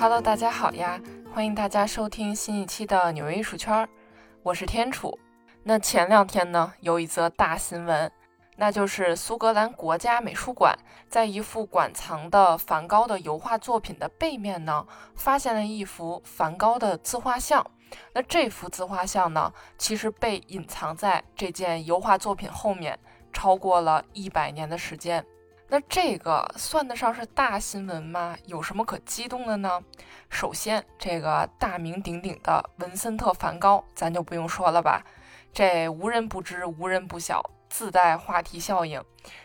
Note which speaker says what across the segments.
Speaker 1: Hello，大家好呀！欢迎大家收听新一期的纽约艺术圈，我是天楚。那前两天呢，有一则大新闻，那就是苏格兰国家美术馆在一幅馆藏的梵高的油画作品的背面呢，发现了一幅梵高的自画像。那这幅自画像呢，其实被隐藏在这件油画作品后面，超过了一百年的时间。那这个算得上是大新闻吗？有什么可激动的呢？首先，这个大名鼎鼎的文森特·梵高，咱就不用说了吧，这无人不知，无人不晓，自带话题效应。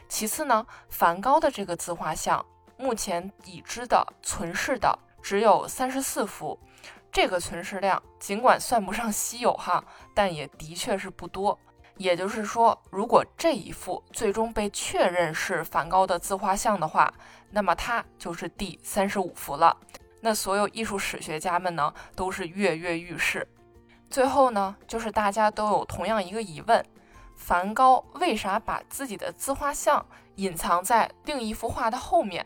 Speaker 1: 其次呢，梵高的这个自画像，目前已知的存世的只有三十四幅，这个存世量尽管算不上稀有哈，但也的确是不多。也就是说，如果这一幅最终被确认是梵高的自画像的话，那么它就是第三十五幅了。那所有艺术史学家们呢，都是跃跃欲试。最后呢，就是大家都有同样一个疑问：梵高为啥把自己的自画像隐藏在另一幅画的后面？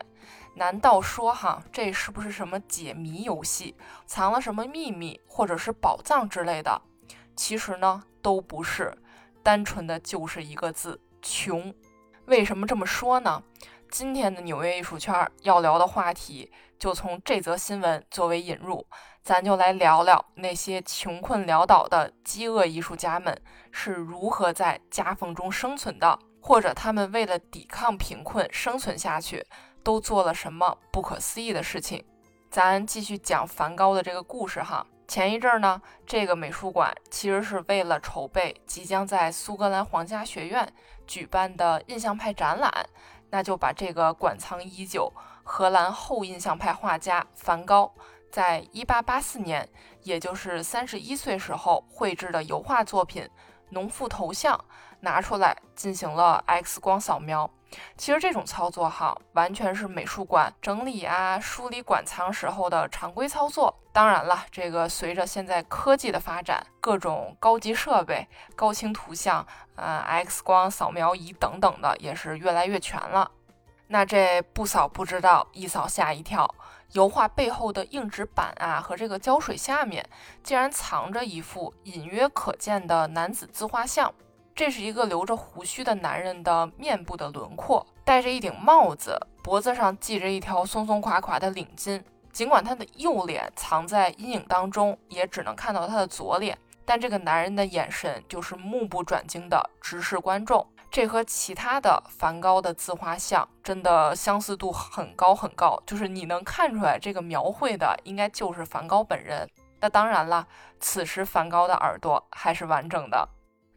Speaker 1: 难道说哈，这是不是什么解谜游戏，藏了什么秘密或者是宝藏之类的？其实呢，都不是。单纯的就是一个字穷，为什么这么说呢？今天的纽约艺术圈要聊的话题，就从这则新闻作为引入，咱就来聊聊那些穷困潦倒的饥饿艺术家们是如何在夹缝中生存的，或者他们为了抵抗贫困生存下去，都做了什么不可思议的事情。咱继续讲梵高的这个故事哈。前一阵呢，这个美术馆其实是为了筹备即将在苏格兰皇家学院举办的印象派展览，那就把这个馆藏已久荷兰后印象派画家梵高在1884年，也就是三十一岁时候绘制的油画作品《农妇头像》拿出来进行了 X 光扫描。其实这种操作哈，完全是美术馆整理啊、梳理馆藏时候的常规操作。当然了，这个随着现在科技的发展，各种高级设备、高清图像、呃 X 光扫描仪等等的也是越来越全了。那这不扫不知道，一扫吓一跳，油画背后的硬纸板啊和这个胶水下面，竟然藏着一幅隐约可见的男子自画像。这是一个留着胡须的男人的面部的轮廓，戴着一顶帽子，脖子上系着一条松松垮垮的领巾。尽管他的右脸藏在阴影当中，也只能看到他的左脸，但这个男人的眼神就是目不转睛的直视观众。这和其他的梵高的自画像真的相似度很高很高，就是你能看出来这个描绘的应该就是梵高本人。那当然了，此时梵高的耳朵还是完整的。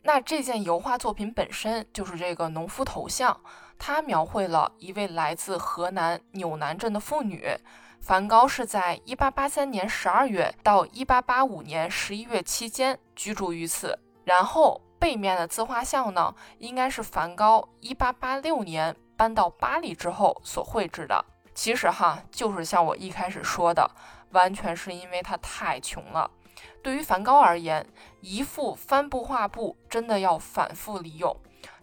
Speaker 1: 那这件油画作品本身就是这个农夫头像，它描绘了一位来自河南纽南镇的妇女。梵高是在1883年12月到1885年11月期间居住于此。然后背面的自画像呢，应该是梵高1886年搬到巴黎之后所绘制的。其实哈，就是像我一开始说的，完全是因为他太穷了。对于梵高而言，一幅帆布画布真的要反复利用。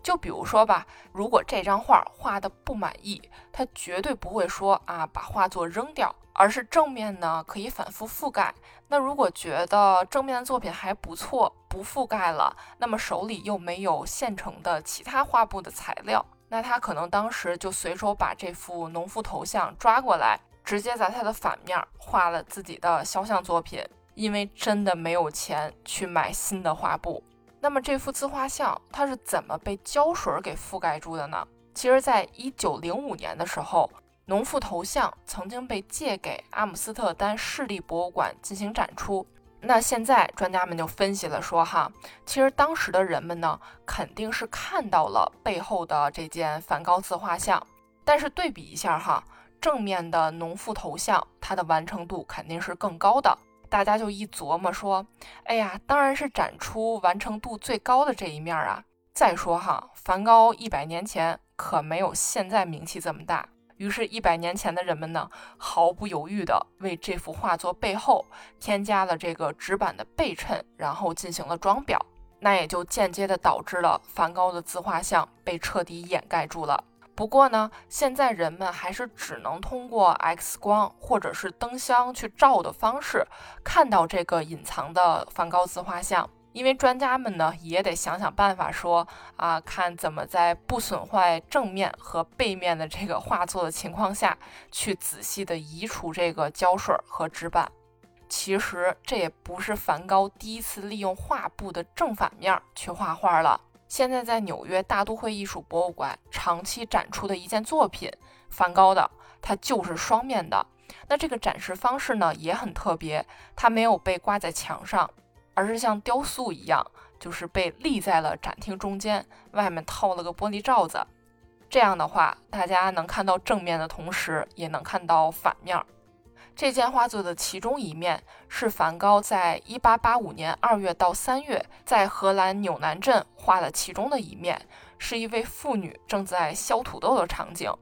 Speaker 1: 就比如说吧，如果这张画画的不满意，他绝对不会说啊把画作扔掉，而是正面呢可以反复覆盖。那如果觉得正面的作品还不错，不覆盖了，那么手里又没有现成的其他画布的材料，那他可能当时就随手把这幅农夫头像抓过来，直接在它的反面画了自己的肖像作品。因为真的没有钱去买新的画布，那么这幅自画像它是怎么被胶水给覆盖住的呢？其实，在一九零五年的时候，农妇头像曾经被借给阿姆斯特丹市立博物馆进行展出。那现在专家们就分析了说，哈，其实当时的人们呢，肯定是看到了背后的这件梵高自画像，但是对比一下哈，正面的农妇头像，它的完成度肯定是更高的。大家就一琢磨说：“哎呀，当然是展出完成度最高的这一面啊！再说哈，梵高一百年前可没有现在名气这么大。于是，一百年前的人们呢，毫不犹豫地为这幅画作背后添加了这个纸板的背衬，然后进行了装裱。那也就间接地导致了梵高的自画像被彻底掩盖住了。”不过呢，现在人们还是只能通过 X 光或者是灯箱去照的方式看到这个隐藏的梵高自画像。因为专家们呢也得想想办法，说啊，看怎么在不损坏正面和背面的这个画作的情况下去仔细的移除这个胶水和纸板。其实这也不是梵高第一次利用画布的正反面去画画了。现在在纽约大都会艺术博物馆长期展出的一件作品，梵高的，它就是双面的。那这个展示方式呢也很特别，它没有被挂在墙上。而是像雕塑一样，就是被立在了展厅中间，外面套了个玻璃罩子。这样的话，大家能看到正面的同时，也能看到反面。这件画作的其中一面是梵高在1885年2月到3月在荷兰纽南镇画的其中的一面，是一位妇女正在削土豆的场景。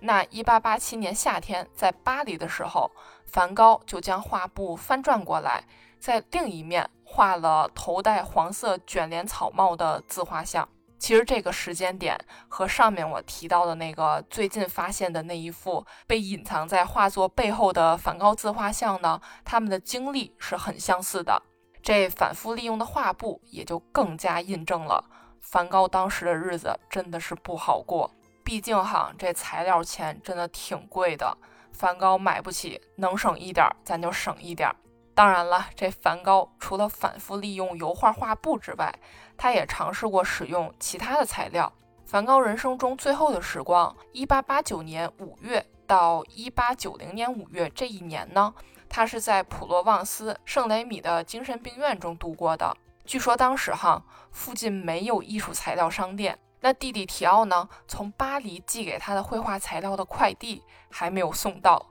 Speaker 1: 那1887年夏天在巴黎的时候，梵高就将画布翻转过来，在另一面。画了头戴黄色卷帘草帽的自画像。其实这个时间点和上面我提到的那个最近发现的那一幅被隐藏在画作背后的梵高自画像呢，他们的经历是很相似的。这反复利用的画布也就更加印证了梵高当时的日子真的是不好过。毕竟哈，这材料钱真的挺贵的，梵高买不起，能省一点咱就省一点。当然了，这梵高除了反复利用油画画布之外，他也尝试过使用其他的材料。梵高人生中最后的时光一八八九年五月到一八九零年五月这一年呢，他是在普罗旺斯圣雷米的精神病院中度过的。据说当时哈附近没有艺术材料商店，那弟弟提奥呢，从巴黎寄给他的绘画材料的快递还没有送到。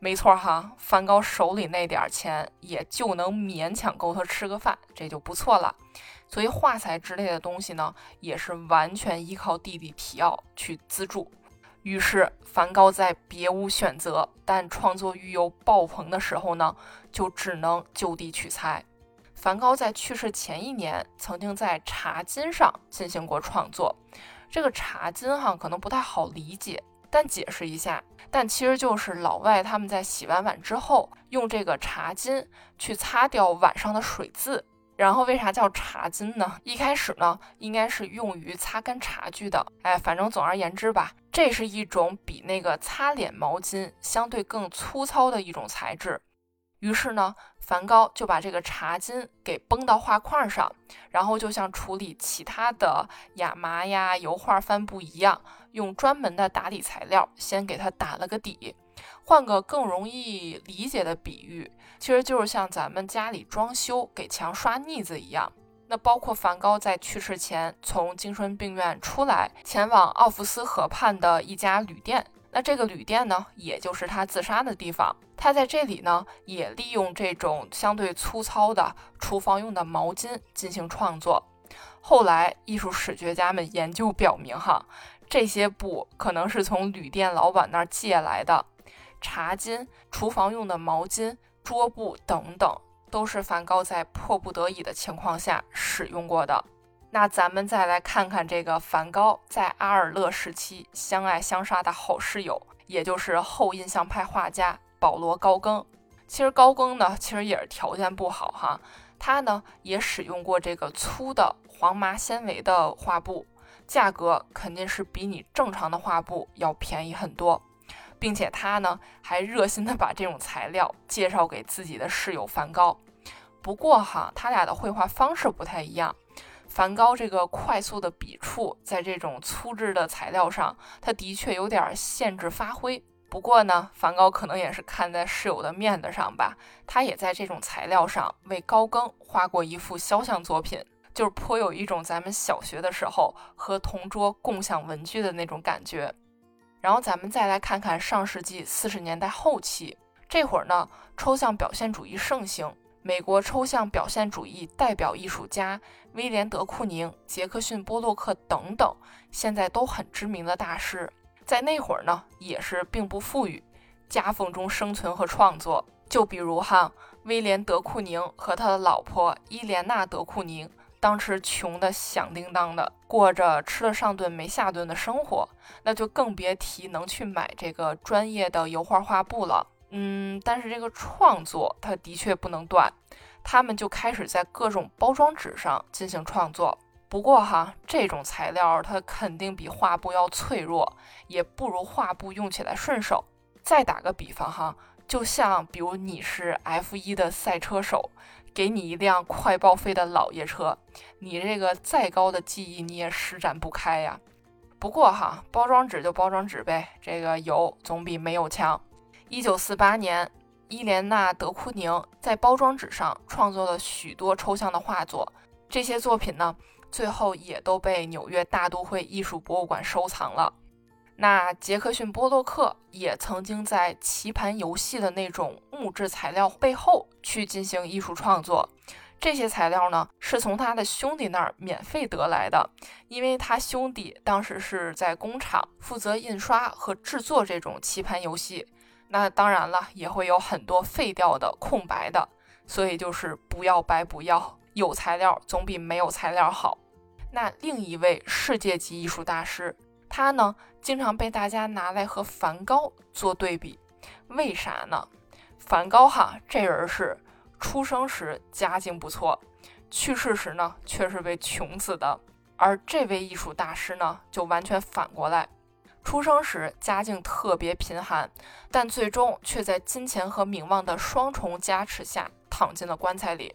Speaker 1: 没错哈，梵高手里那点钱也就能勉强够他吃个饭，这就不错了。所以画材之类的东西呢，也是完全依靠弟弟提奥去资助。于是梵高在别无选择，但创作欲又爆棚的时候呢，就只能就地取材。梵高在去世前一年，曾经在茶巾上进行过创作。这个茶巾哈，可能不太好理解。但解释一下，但其实就是老外他们在洗完碗之后，用这个茶巾去擦掉碗上的水渍。然后为啥叫茶巾呢？一开始呢，应该是用于擦干茶具的。哎，反正总而言之吧，这是一种比那个擦脸毛巾相对更粗糙的一种材质。于是呢，梵高就把这个茶巾给绷到画框上，然后就像处理其他的亚麻呀、油画帆布一样，用专门的打底材料先给它打了个底。换个更容易理解的比喻，其实就是像咱们家里装修给墙刷腻子一样。那包括梵高在去世前从精神病院出来，前往奥弗斯河畔的一家旅店。那这个旅店呢，也就是他自杀的地方。他在这里呢，也利用这种相对粗糙的厨房用的毛巾进行创作。后来，艺术史学家们研究表明，哈，这些布可能是从旅店老板那儿借来的。茶巾、厨房用的毛巾、桌布等等，都是梵高在迫不得已的情况下使用过的。那咱们再来看看这个梵高在阿尔勒时期相爱相杀的好室友，也就是后印象派画家保罗高更。其实高更呢，其实也是条件不好哈，他呢也使用过这个粗的黄麻纤维的画布，价格肯定是比你正常的画布要便宜很多，并且他呢还热心的把这种材料介绍给自己的室友梵高。不过哈，他俩的绘画方式不太一样。梵高这个快速的笔触，在这种粗制的材料上，他的确有点限制发挥。不过呢，梵高可能也是看在室友的面子上吧，他也在这种材料上为高更画过一幅肖像作品，就是颇有一种咱们小学的时候和同桌共享文具的那种感觉。然后咱们再来看看上世纪四十年代后期，这会儿呢，抽象表现主义盛行。美国抽象表现主义代表艺术家威廉·德库宁、杰克逊·波洛克等等，现在都很知名的大师，在那会儿呢，也是并不富裕，夹缝中生存和创作。就比如哈，威廉·德库宁和他的老婆伊莲娜·德库宁当时穷的响叮当的，过着吃了上顿没下顿的生活，那就更别提能去买这个专业的油画画布了。嗯，但是这个创作它的确不能断，他们就开始在各种包装纸上进行创作。不过哈，这种材料它肯定比画布要脆弱，也不如画布用起来顺手。再打个比方哈，就像比如你是 F1 的赛车手，给你一辆快报废的老爷车，你这个再高的技艺你也施展不开呀。不过哈，包装纸就包装纸呗，这个有总比没有强。一九四八年，伊莲娜·德库宁在包装纸上创作了许多抽象的画作，这些作品呢。最后也都被纽约大都会艺术博物馆收藏了。那杰克逊·波洛克也曾经在棋盘游戏的那种木质材料背后去进行艺术创作。这些材料呢，是从他的兄弟那儿免费得来的，因为他兄弟当时是在工厂负责印刷和制作这种棋盘游戏。那当然了，也会有很多废掉的、空白的，所以就是不要白不要，有材料总比没有材料好。那另一位世界级艺术大师，他呢经常被大家拿来和梵高做对比，为啥呢？梵高哈这人是出生时家境不错，去世时呢却是被穷死的，而这位艺术大师呢就完全反过来，出生时家境特别贫寒，但最终却在金钱和名望的双重加持下躺进了棺材里。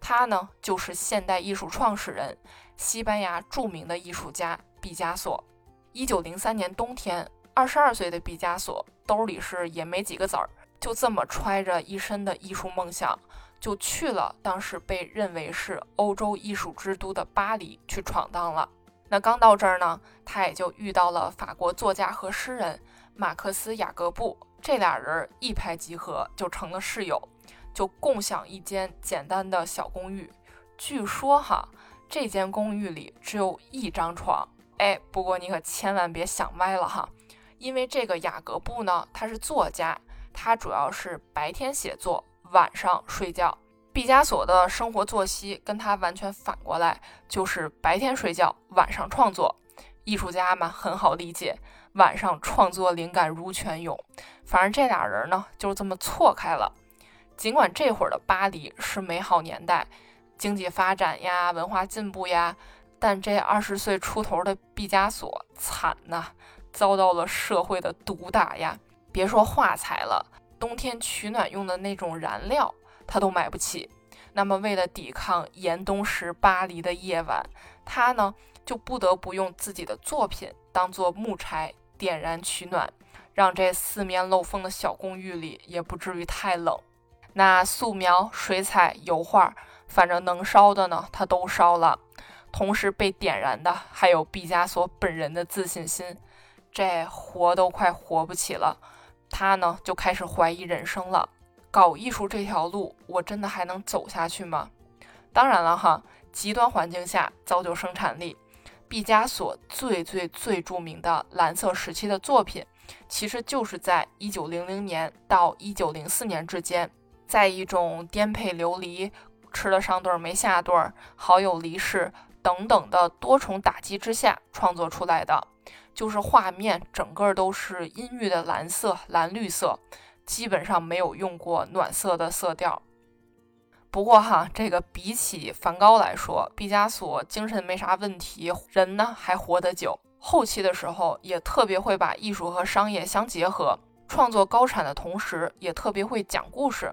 Speaker 1: 他呢就是现代艺术创始人。西班牙著名的艺术家毕加索，一九零三年冬天，二十二岁的毕加索兜里是也没几个子儿，就这么揣着一身的艺术梦想，就去了当时被认为是欧洲艺术之都的巴黎去闯荡了。那刚到这儿呢，他也就遇到了法国作家和诗人马克思雅各布，这俩人一拍即合，就成了室友，就共享一间简单的小公寓。据说哈。这间公寓里只有一张床，哎，不过你可千万别想歪了哈，因为这个雅各布呢，他是作家，他主要是白天写作，晚上睡觉。毕加索的生活作息跟他完全反过来，就是白天睡觉，晚上创作。艺术家嘛，很好理解，晚上创作灵感如泉涌。反正这俩人呢，就这么错开了。尽管这会儿的巴黎是美好年代。经济发展呀，文化进步呀，但这二十岁出头的毕加索惨呐，遭到了社会的毒打呀。别说画材了，冬天取暖用的那种燃料他都买不起。那么为了抵抗严冬时巴黎的夜晚，他呢就不得不用自己的作品当做木柴点燃取暖，让这四面漏风的小公寓里也不至于太冷。那素描、水彩、油画。反正能烧的呢，他都烧了。同时被点燃的还有毕加索本人的自信心，这活都快活不起了。他呢就开始怀疑人生了。搞艺术这条路，我真的还能走下去吗？当然了哈，极端环境下造就生产力。毕加索最最最著名的蓝色时期的作品，其实就是在一九零零年到一九零四年之间，在一种颠沛流离。吃了上顿没下顿，好友离世等等的多重打击之下创作出来的，就是画面整个都是阴郁的蓝色、蓝绿色，基本上没有用过暖色的色调。不过哈，这个比起梵高来说，毕加索精神没啥问题，人呢还活得久。后期的时候也特别会把艺术和商业相结合。创作高产的同时，也特别会讲故事，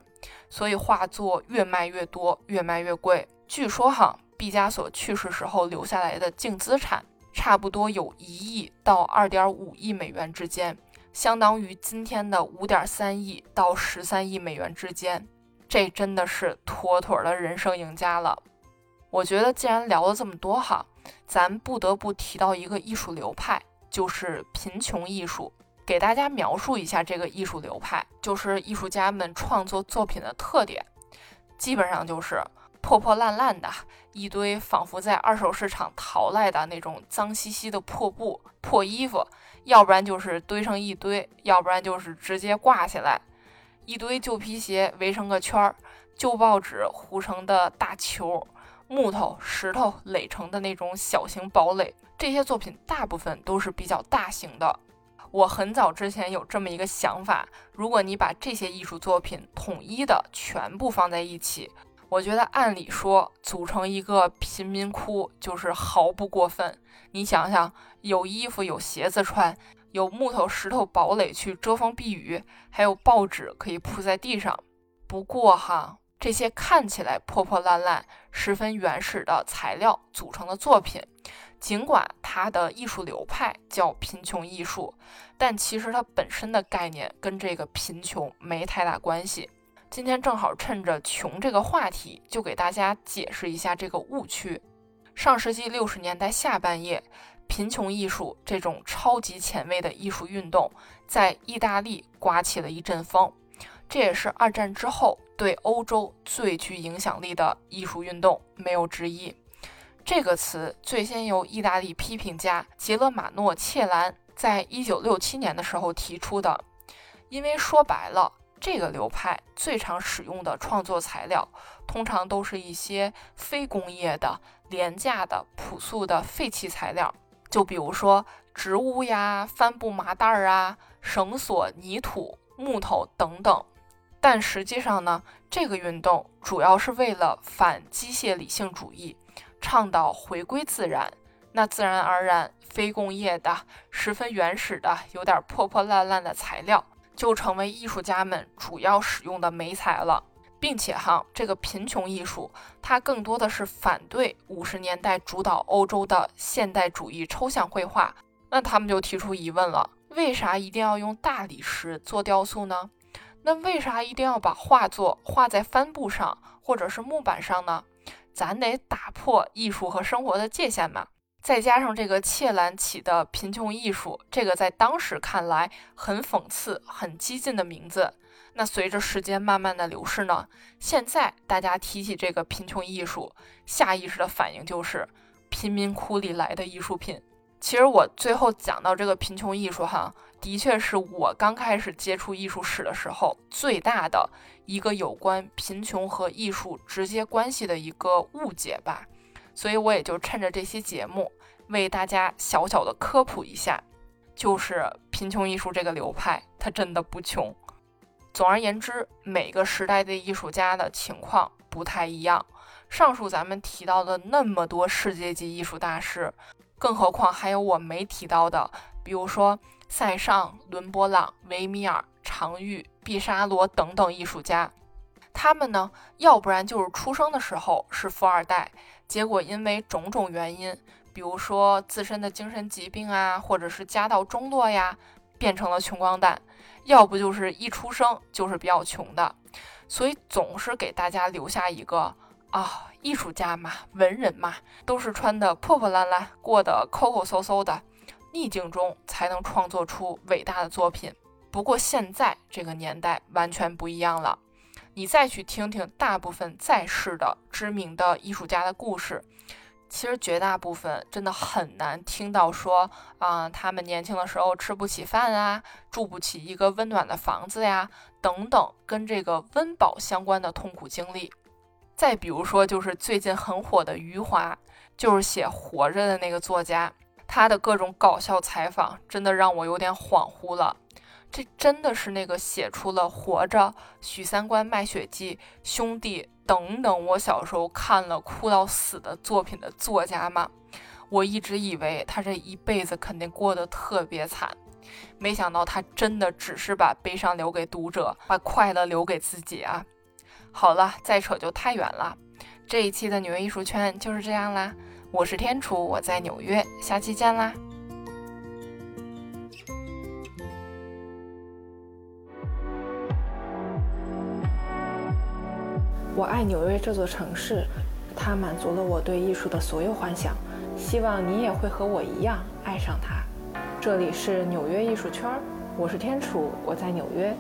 Speaker 1: 所以画作越卖越多，越卖越贵。据说哈，毕加索去世时候留下来的净资产差不多有一亿到二点五亿美元之间，相当于今天的五点三亿到十三亿美元之间。这真的是妥妥的人生赢家了。我觉得既然聊了这么多哈，咱不得不提到一个艺术流派，就是贫穷艺术。给大家描述一下这个艺术流派，就是艺术家们创作作品的特点，基本上就是破破烂烂的一堆，仿佛在二手市场淘来的那种脏兮兮的破布、破衣服，要不然就是堆成一堆，要不然就是直接挂起来，一堆旧皮鞋围成个圈儿，旧报纸糊成的大球，木头、石头垒成的那种小型堡垒。这些作品大部分都是比较大型的。我很早之前有这么一个想法：如果你把这些艺术作品统一的全部放在一起，我觉得按理说组成一个贫民窟就是毫不过分。你想想，有衣服、有鞋子穿，有木头、石头堡垒去遮风避雨，还有报纸可以铺在地上。不过哈，这些看起来破破烂烂、十分原始的材料组成的作品。尽管它的艺术流派叫贫穷艺术，但其实它本身的概念跟这个贫穷没太大关系。今天正好趁着穷这个话题，就给大家解释一下这个误区。上世纪六十年代下半叶，贫穷艺术这种超级前卫的艺术运动在意大利刮起了一阵风，这也是二战之后对欧洲最具影响力的艺术运动，没有之一。这个词最先由意大利批评家杰勒马诺·切兰在一九六七年的时候提出的。因为说白了，这个流派最常使用的创作材料，通常都是一些非工业的、廉价的、朴素的废弃材料，就比如说植物呀、帆布麻袋儿啊、绳索、泥土、木头等等。但实际上呢，这个运动主要是为了反机械理性主义。倡导回归自然，那自然而然，非工业的、十分原始的、有点破破烂烂的材料，就成为艺术家们主要使用的媒材了。并且哈，这个贫穷艺术，它更多的是反对五十年代主导欧洲的现代主义抽象绘画。那他们就提出疑问了：为啥一定要用大理石做雕塑呢？那为啥一定要把画作画在帆布上或者是木板上呢？咱得打破艺术和生活的界限嘛，再加上这个切兰起的贫穷艺术，这个在当时看来很讽刺、很激进的名字。那随着时间慢慢的流逝呢，现在大家提起这个贫穷艺术，下意识的反应就是贫民窟里来的艺术品。其实我最后讲到这个贫穷艺术哈，的确是我刚开始接触艺术史的时候最大的一个有关贫穷和艺术直接关系的一个误解吧。所以我也就趁着这期节目为大家小小的科普一下，就是贫穷艺术这个流派它真的不穷。总而言之，每个时代的艺术家的情况不太一样。上述咱们提到的那么多世界级艺术大师。更何况还有我没提到的，比如说塞尚、伦勃朗、维米尔、常玉、毕沙罗等等艺术家，他们呢，要不然就是出生的时候是富二代，结果因为种种原因，比如说自身的精神疾病啊，或者是家道中落呀，变成了穷光蛋；要不就是一出生就是比较穷的，所以总是给大家留下一个。啊，艺术家嘛，文人嘛，都是穿的破破烂烂，过得抠抠搜搜的，逆境中才能创作出伟大的作品。不过现在这个年代完全不一样了，你再去听听大部分在世的知名的艺术家的故事，其实绝大部分真的很难听到说啊，他们年轻的时候吃不起饭啊，住不起一个温暖的房子呀，等等跟这个温饱相关的痛苦经历。再比如说，就是最近很火的余华，就是写《活着》的那个作家，他的各种搞笑采访，真的让我有点恍惚了。这真的是那个写出了《活着》《许三观卖血记》《兄弟》等等我小时候看了哭到死的作品的作家吗？我一直以为他这一辈子肯定过得特别惨，没想到他真的只是把悲伤留给读者，把快乐留给自己啊。好了，再扯就太远了。这一期的纽约艺术圈就是这样啦。我是天楚，我在纽约，下期见啦。我爱纽约这座城市，它满足了我对艺术的所有幻想。希望你也会和我一样爱上它。这里是纽约艺术圈，我是天楚，我在纽约。